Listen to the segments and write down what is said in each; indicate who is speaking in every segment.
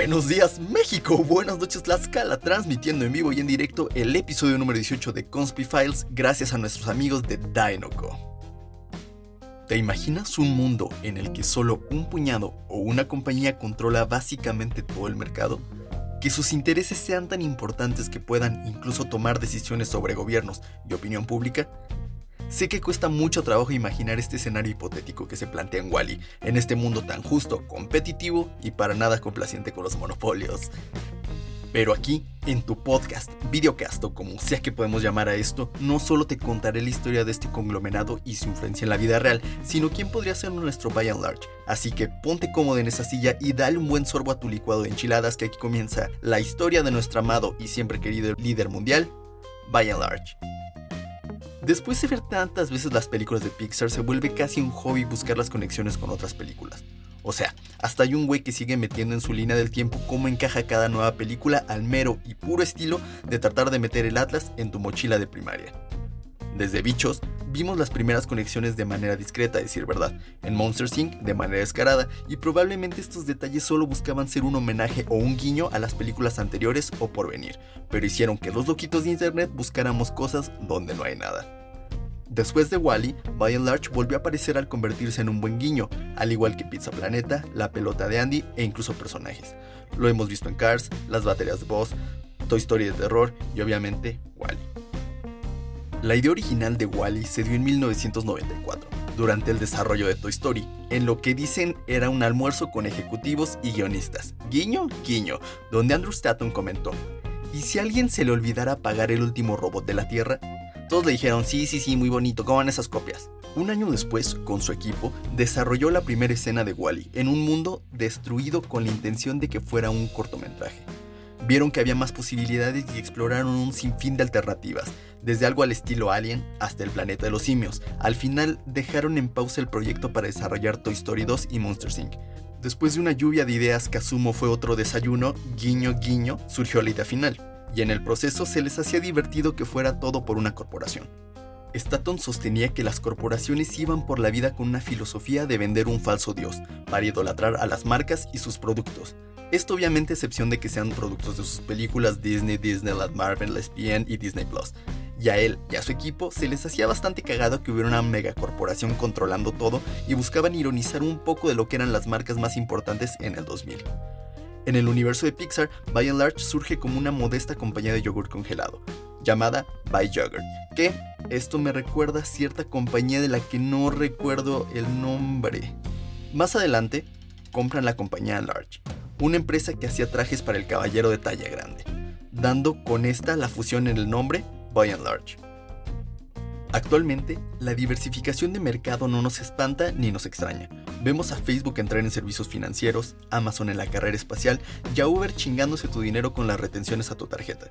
Speaker 1: Buenos días México, buenas noches Tlaxcala, transmitiendo en vivo y en directo el episodio número 18 de Conspi Files gracias a nuestros amigos de Dinoco. ¿Te imaginas un mundo en el que solo un puñado o una compañía controla básicamente todo el mercado? Que sus intereses sean tan importantes que puedan incluso tomar decisiones sobre gobiernos y opinión pública? Sé que cuesta mucho trabajo imaginar este escenario hipotético que se plantea en Wally, en este mundo tan justo, competitivo y para nada complaciente con los monopolios. Pero aquí, en tu podcast, videocast o como sea que podemos llamar a esto, no solo te contaré la historia de este conglomerado y su influencia en la vida real, sino quién podría ser nuestro by and large. Así que ponte cómodo en esa silla y dale un buen sorbo a tu licuado de enchiladas que aquí comienza la historia de nuestro amado y siempre querido líder mundial, by and large. Después de ver tantas veces las películas de Pixar, se vuelve casi un hobby buscar las conexiones con otras películas. O sea, hasta hay un güey que sigue metiendo en su línea del tiempo cómo encaja cada nueva película al mero y puro estilo de tratar de meter el Atlas en tu mochila de primaria. Desde Bichos, vimos las primeras conexiones de manera discreta, decir verdad, en Monster Inc. de manera descarada, y probablemente estos detalles solo buscaban ser un homenaje o un guiño a las películas anteriores o por venir, pero hicieron que los loquitos de internet buscáramos cosas donde no hay nada. Después de Wally, By and Large volvió a aparecer al convertirse en un buen guiño, al igual que Pizza Planeta, La Pelota de Andy e incluso personajes. Lo hemos visto en Cars, las baterías de Boss, Toy Story de terror y obviamente Wally. La idea original de Wally se dio en 1994, durante el desarrollo de Toy Story, en lo que dicen era un almuerzo con ejecutivos y guionistas. Guiño, guiño, donde Andrew Stanton comentó, ¿y si alguien se le olvidara pagar el último robot de la Tierra? Todos le dijeron, sí, sí, sí, muy bonito, ¿cómo van esas copias? Un año después, con su equipo, desarrolló la primera escena de Wally en un mundo destruido con la intención de que fuera un cortometraje. Vieron que había más posibilidades y exploraron un sinfín de alternativas, desde algo al estilo Alien hasta el planeta de los simios. Al final dejaron en pausa el proyecto para desarrollar Toy Story 2 y Monsters Inc. Después de una lluvia de ideas que asumo fue otro desayuno, guiño guiño, surgió la idea final, y en el proceso se les hacía divertido que fuera todo por una corporación. Staton sostenía que las corporaciones iban por la vida con una filosofía de vender un falso dios, para idolatrar a las marcas y sus productos, esto obviamente excepción de que sean productos de sus películas Disney, Disneyland, Marvel, ESPN y Disney Plus. Y a él y a su equipo se les hacía bastante cagado que hubiera una megacorporación controlando todo y buscaban ironizar un poco de lo que eran las marcas más importantes en el 2000. En el universo de Pixar, By and Large surge como una modesta compañía de yogur congelado, llamada By Yogurt, que esto me recuerda a cierta compañía de la que no recuerdo el nombre. Más adelante, compran la compañía Large, una empresa que hacía trajes para el caballero de talla grande, dando con esta la fusión en el nombre By and Large. Actualmente, la diversificación de mercado no nos espanta ni nos extraña. Vemos a Facebook entrar en servicios financieros, Amazon en la carrera espacial y a Uber chingándose tu dinero con las retenciones a tu tarjeta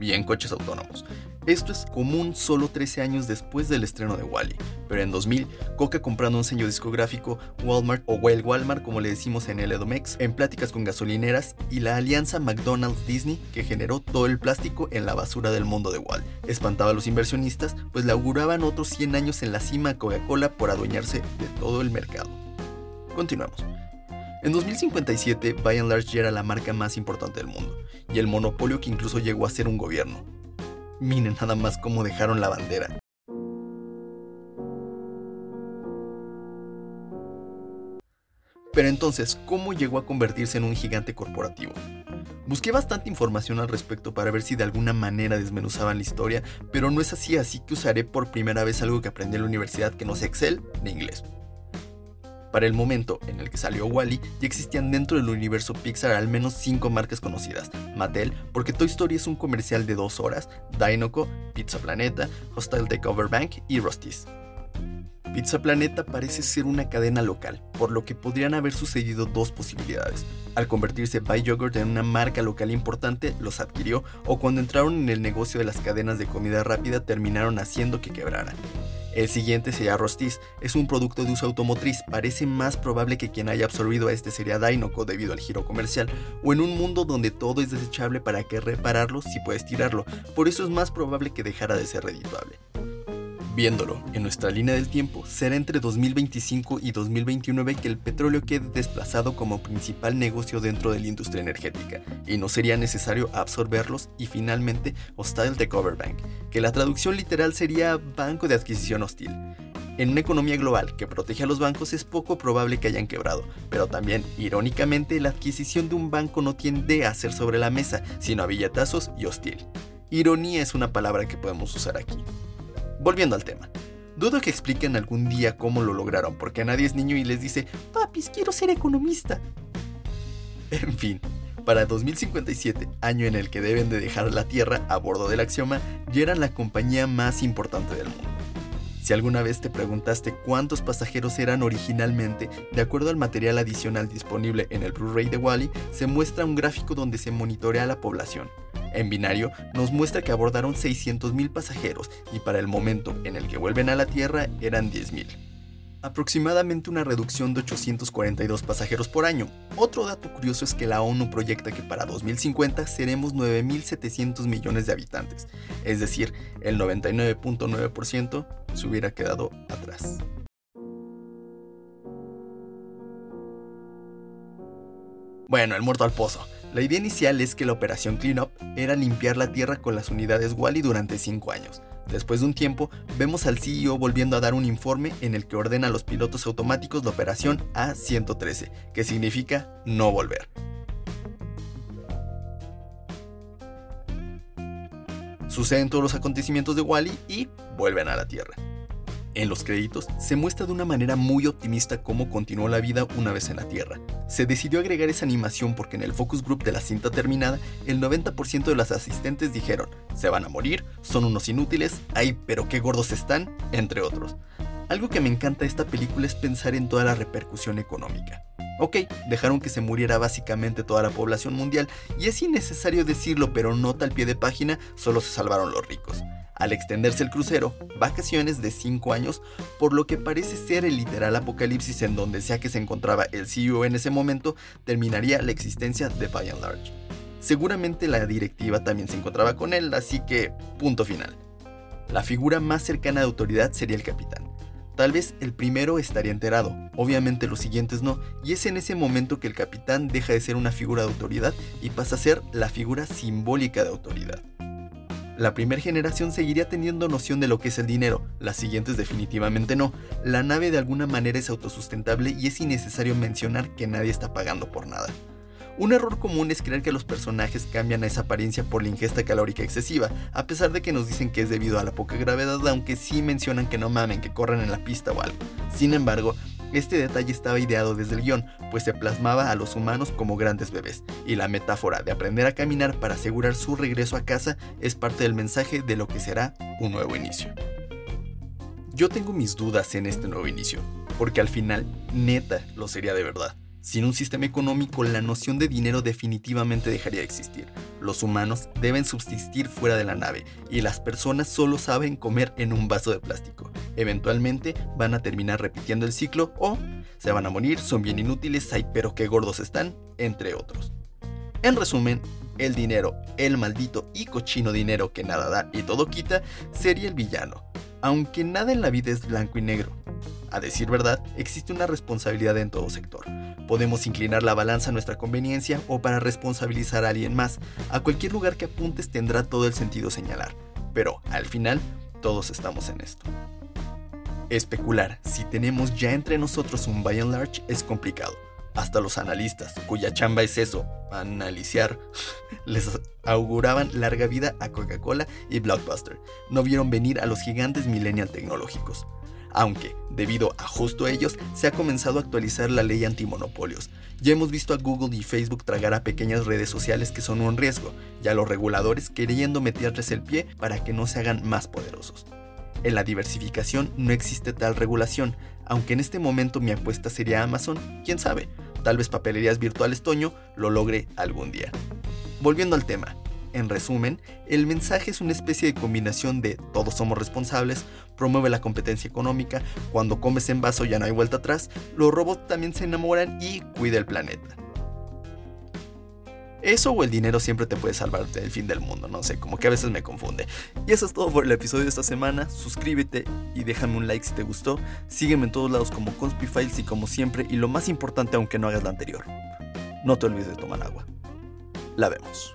Speaker 1: y en coches autónomos. Esto es común solo 13 años después del estreno de Wally, pero en 2000, Coca comprando un sello discográfico, Walmart o Well Walmart como le decimos en el Edomex, en pláticas con gasolineras y la alianza McDonald's-Disney que generó todo el plástico en la basura del mundo de Wally. Espantaba a los inversionistas, pues le auguraban otros 100 años en la cima a Coca-Cola por adueñarse de todo el mercado. Continuamos. En 2057, By and Large ya era la marca más importante del mundo, y el monopolio que incluso llegó a ser un gobierno. Miren nada más cómo dejaron la bandera. Pero entonces, ¿cómo llegó a convertirse en un gigante corporativo? Busqué bastante información al respecto para ver si de alguna manera desmenuzaban la historia, pero no es así, así que usaré por primera vez algo que aprendí en la universidad que no sé Excel ni inglés. Para el momento en el que salió Wally, ya existían dentro del universo Pixar al menos 5 marcas conocidas. Mattel, porque Toy Story es un comercial de 2 horas, Dinoco, Pizza Planeta, Hostile Takeover Bank y Rusty's. Pizza Planeta parece ser una cadena local, por lo que podrían haber sucedido dos posibilidades. Al convertirse By Yogurt en una marca local importante, los adquirió, o cuando entraron en el negocio de las cadenas de comida rápida terminaron haciendo que quebrara. El siguiente sería Rostis, es un producto de uso automotriz, parece más probable que quien haya absorbido a este sería Dinoco debido al giro comercial, o en un mundo donde todo es desechable para que repararlo si puedes tirarlo, por eso es más probable que dejara de ser redituable. Viéndolo en nuestra línea del tiempo, será entre 2025 y 2029 que el petróleo quede desplazado como principal negocio dentro de la industria energética, y no sería necesario absorberlos y finalmente Hostile Takeover Bank, que la traducción literal sería Banco de Adquisición Hostil. En una economía global que protege a los bancos es poco probable que hayan quebrado, pero también, irónicamente, la adquisición de un banco no tiende a ser sobre la mesa, sino a billetazos y hostil. Ironía es una palabra que podemos usar aquí. Volviendo al tema. Dudo que expliquen algún día cómo lo lograron, porque nadie es niño y les dice, papis, quiero ser economista. En fin, para 2057, año en el que deben de dejar la Tierra a bordo del Axioma, ya eran la compañía más importante del mundo. Si alguna vez te preguntaste cuántos pasajeros eran originalmente, de acuerdo al material adicional disponible en el Blu-ray de Wally, se muestra un gráfico donde se monitorea la población. En binario nos muestra que abordaron 600.000 pasajeros y para el momento en el que vuelven a la Tierra eran 10.000 aproximadamente una reducción de 842 pasajeros por año. Otro dato curioso es que la ONU proyecta que para 2050 seremos 9.700 millones de habitantes, es decir, el 99.9% se hubiera quedado atrás. Bueno, el muerto al pozo. La idea inicial es que la operación Cleanup era limpiar la tierra con las unidades Wally durante 5 años. Después de un tiempo, vemos al CEO volviendo a dar un informe en el que ordena a los pilotos automáticos la operación A113, que significa no volver. Suceden todos los acontecimientos de Wally y vuelven a la Tierra. En los créditos se muestra de una manera muy optimista cómo continuó la vida una vez en la Tierra. Se decidió agregar esa animación porque en el focus group de la cinta terminada, el 90% de los asistentes dijeron, se van a morir, son unos inútiles, ay, pero qué gordos están, entre otros. Algo que me encanta de esta película es pensar en toda la repercusión económica. Ok, dejaron que se muriera básicamente toda la población mundial, y es innecesario decirlo, pero nota al pie de página, solo se salvaron los ricos al extenderse el crucero, vacaciones de 5 años, por lo que parece ser el literal apocalipsis en donde sea que se encontraba el CEO en ese momento, terminaría la existencia de By and Large. Seguramente la directiva también se encontraba con él, así que punto final. La figura más cercana de autoridad sería el capitán. Tal vez el primero estaría enterado, obviamente los siguientes no, y es en ese momento que el capitán deja de ser una figura de autoridad y pasa a ser la figura simbólica de autoridad. La primera generación seguiría teniendo noción de lo que es el dinero, las siguientes definitivamente no. La nave de alguna manera es autosustentable y es innecesario mencionar que nadie está pagando por nada. Un error común es creer que los personajes cambian a esa apariencia por la ingesta calórica excesiva, a pesar de que nos dicen que es debido a la poca gravedad, aunque sí mencionan que no mamen, que corren en la pista o algo. Sin embargo, este detalle estaba ideado desde el guion, pues se plasmaba a los humanos como grandes bebés, y la metáfora de aprender a caminar para asegurar su regreso a casa es parte del mensaje de lo que será un nuevo inicio. Yo tengo mis dudas en este nuevo inicio, porque al final, neta, lo sería de verdad. Sin un sistema económico, la noción de dinero definitivamente dejaría de existir. Los humanos deben subsistir fuera de la nave y las personas solo saben comer en un vaso de plástico. Eventualmente van a terminar repitiendo el ciclo o se van a morir, son bien inútiles, ay pero qué gordos están, entre otros. En resumen, el dinero, el maldito y cochino dinero que nada da y todo quita, sería el villano. Aunque nada en la vida es blanco y negro. A decir verdad, existe una responsabilidad en todo sector. Podemos inclinar la balanza a nuestra conveniencia o para responsabilizar a alguien más. A cualquier lugar que apuntes tendrá todo el sentido señalar. Pero, al final, todos estamos en esto. Especular si tenemos ya entre nosotros un by and large es complicado. Hasta los analistas, cuya chamba es eso, analizar, les auguraban larga vida a Coca-Cola y Blockbuster. No vieron venir a los gigantes millennial tecnológicos aunque, debido a justo ellos, se ha comenzado a actualizar la ley antimonopolios. Ya hemos visto a Google y Facebook tragar a pequeñas redes sociales que son un riesgo, y a los reguladores queriendo meterles el pie para que no se hagan más poderosos. En la diversificación no existe tal regulación, aunque en este momento mi apuesta sería Amazon, quién sabe, tal vez papelerías virtuales Toño lo logre algún día. Volviendo al tema, en resumen, el mensaje es una especie de combinación de todos somos responsables, promueve la competencia económica, cuando comes en vaso ya no hay vuelta atrás, los robots también se enamoran y cuida el planeta. Eso o el dinero siempre te puede salvar del fin del mundo, no sé, como que a veces me confunde. Y eso es todo por el episodio de esta semana. Suscríbete y déjame un like si te gustó. Sígueme en todos lados como Conspifiles y como siempre, y lo más importante aunque no hagas la anterior, no te olvides de tomar agua. La vemos.